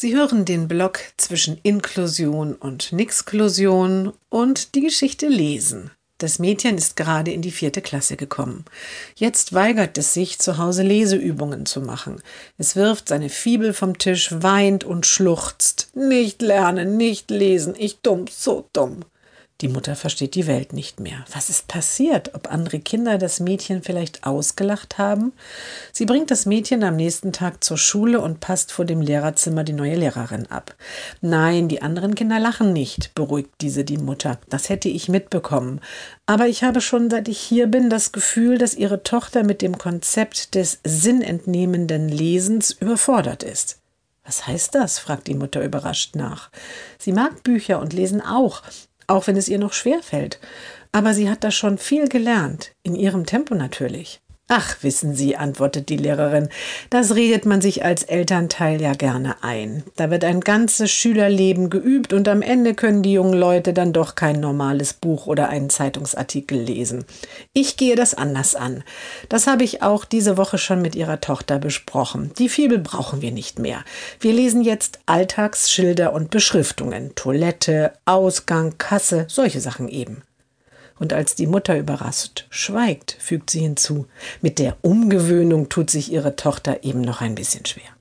Sie hören den Blog zwischen Inklusion und Nixklusion und die Geschichte lesen. Das Mädchen ist gerade in die vierte Klasse gekommen. Jetzt weigert es sich, zu Hause Leseübungen zu machen. Es wirft seine Fibel vom Tisch, weint und schluchzt. Nicht lernen, nicht lesen, ich dumm, so dumm. Die Mutter versteht die Welt nicht mehr. Was ist passiert? Ob andere Kinder das Mädchen vielleicht ausgelacht haben? Sie bringt das Mädchen am nächsten Tag zur Schule und passt vor dem Lehrerzimmer die neue Lehrerin ab. Nein, die anderen Kinder lachen nicht, beruhigt diese die Mutter. Das hätte ich mitbekommen. Aber ich habe schon seit ich hier bin das Gefühl, dass ihre Tochter mit dem Konzept des sinnentnehmenden Lesens überfordert ist. Was heißt das? fragt die Mutter überrascht nach. Sie mag Bücher und lesen auch, auch wenn es ihr noch schwer fällt. Aber sie hat da schon viel gelernt, in ihrem Tempo natürlich. Ach, wissen Sie, antwortet die Lehrerin, das redet man sich als Elternteil ja gerne ein. Da wird ein ganzes Schülerleben geübt und am Ende können die jungen Leute dann doch kein normales Buch oder einen Zeitungsartikel lesen. Ich gehe das anders an. Das habe ich auch diese Woche schon mit ihrer Tochter besprochen. Die Fibel brauchen wir nicht mehr. Wir lesen jetzt Alltagsschilder und Beschriftungen. Toilette, Ausgang, Kasse, solche Sachen eben. Und als die Mutter überrascht schweigt, fügt sie hinzu, mit der Umgewöhnung tut sich ihre Tochter eben noch ein bisschen schwer.